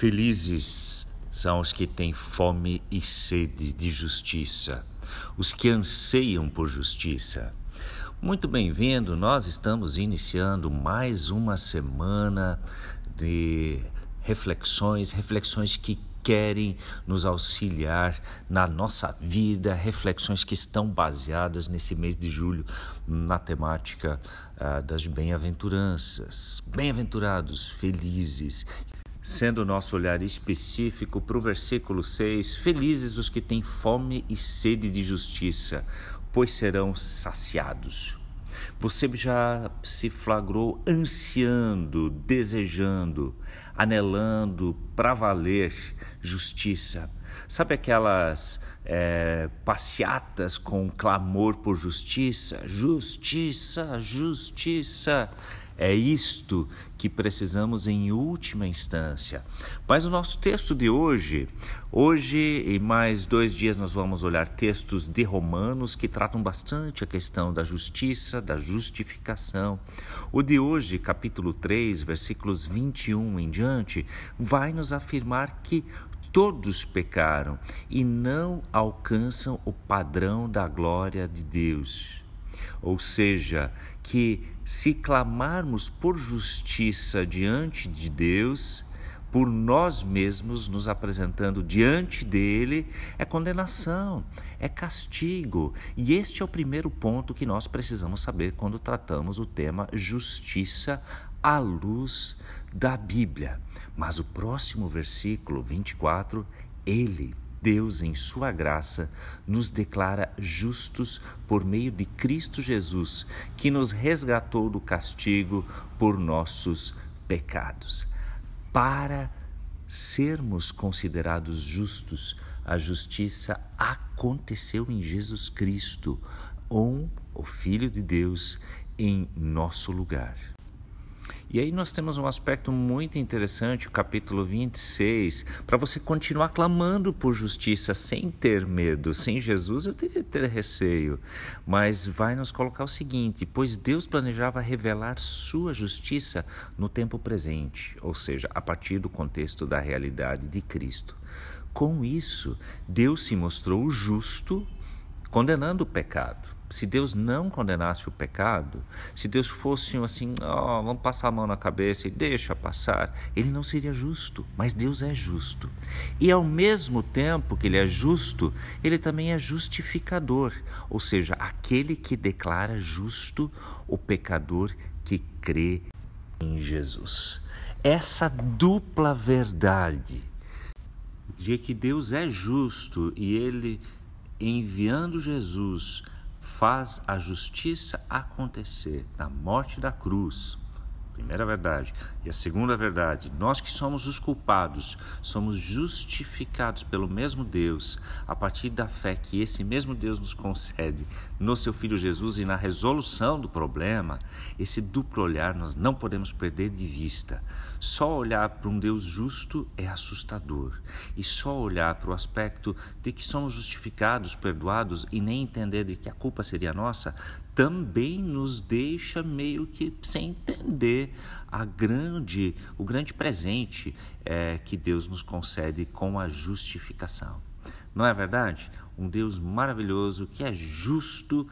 Felizes são os que têm fome e sede de justiça, os que anseiam por justiça. Muito bem-vindo, nós estamos iniciando mais uma semana de reflexões, reflexões que querem nos auxiliar na nossa vida, reflexões que estão baseadas nesse mês de julho na temática ah, das bem-aventuranças. Bem-aventurados, felizes, sendo o nosso olhar específico para o versículo 6: Felizes os que têm fome e sede de justiça, pois serão saciados. Você já se flagrou ansiando, desejando, anelando para valer justiça. Sabe aquelas é, passeatas com clamor por justiça? Justiça, justiça. É isto que precisamos em última instância. Mas o nosso texto de hoje, hoje e mais dois dias nós vamos olhar textos de Romanos que tratam bastante a questão da justiça, da justificação. O de hoje, capítulo 3, versículos 21 em diante, vai nos afirmar que todos pecaram e não alcançam o padrão da glória de Deus. Ou seja, que se clamarmos por justiça diante de Deus, por nós mesmos nos apresentando diante dele, é condenação, é castigo. E este é o primeiro ponto que nós precisamos saber quando tratamos o tema justiça à luz da Bíblia. Mas o próximo versículo 24, ele Deus, em Sua graça, nos declara justos por meio de Cristo Jesus, que nos resgatou do castigo por nossos pecados. Para sermos considerados justos, a justiça aconteceu em Jesus Cristo, um, o Filho de Deus, em nosso lugar. E aí nós temos um aspecto muito interessante, o capítulo 26, para você continuar clamando por justiça sem ter medo. Sem Jesus eu teria ter receio, mas vai nos colocar o seguinte: pois Deus planejava revelar sua justiça no tempo presente, ou seja, a partir do contexto da realidade de Cristo. Com isso, Deus se mostrou justo, condenando o pecado se Deus não condenasse o pecado, se Deus fosse assim, oh, vamos passar a mão na cabeça e deixa passar, ele não seria justo, mas Deus é justo. E ao mesmo tempo que ele é justo, ele também é justificador, ou seja, aquele que declara justo o pecador que crê em Jesus. Essa dupla verdade de que Deus é justo e ele enviando Jesus faz a justiça acontecer na morte da cruz. Primeira verdade. E a segunda verdade, nós que somos os culpados, somos justificados pelo mesmo Deus, a partir da fé que esse mesmo Deus nos concede no seu Filho Jesus e na resolução do problema, esse duplo olhar nós não podemos perder de vista. Só olhar para um Deus justo é assustador, e só olhar para o aspecto de que somos justificados, perdoados e nem entender de que a culpa seria nossa, também nos deixa meio que sem entender a grande, o grande presente é, que Deus nos concede com a justificação. Não é verdade? Um Deus maravilhoso que é justo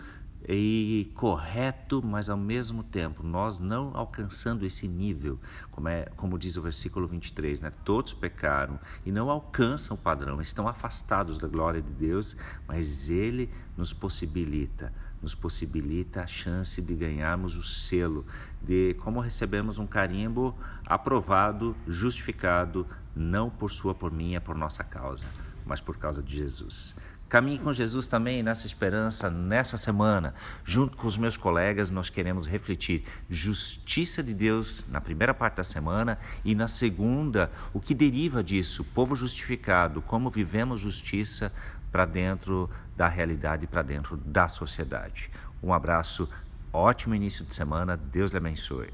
e correto, mas ao mesmo tempo nós não alcançando esse nível, como, é, como diz o versículo 23, né? todos pecaram e não alcançam o padrão, estão afastados da glória de Deus, mas Ele nos possibilita nos possibilita a chance de ganharmos o selo de como recebemos um carimbo aprovado, justificado, não por sua, por minha, por nossa causa, mas por causa de Jesus. Caminhe com Jesus também nessa esperança, nessa semana. Junto com os meus colegas, nós queremos refletir justiça de Deus na primeira parte da semana e na segunda, o que deriva disso, povo justificado, como vivemos justiça para dentro da realidade, para dentro da sociedade. Um abraço, ótimo início de semana, Deus lhe abençoe.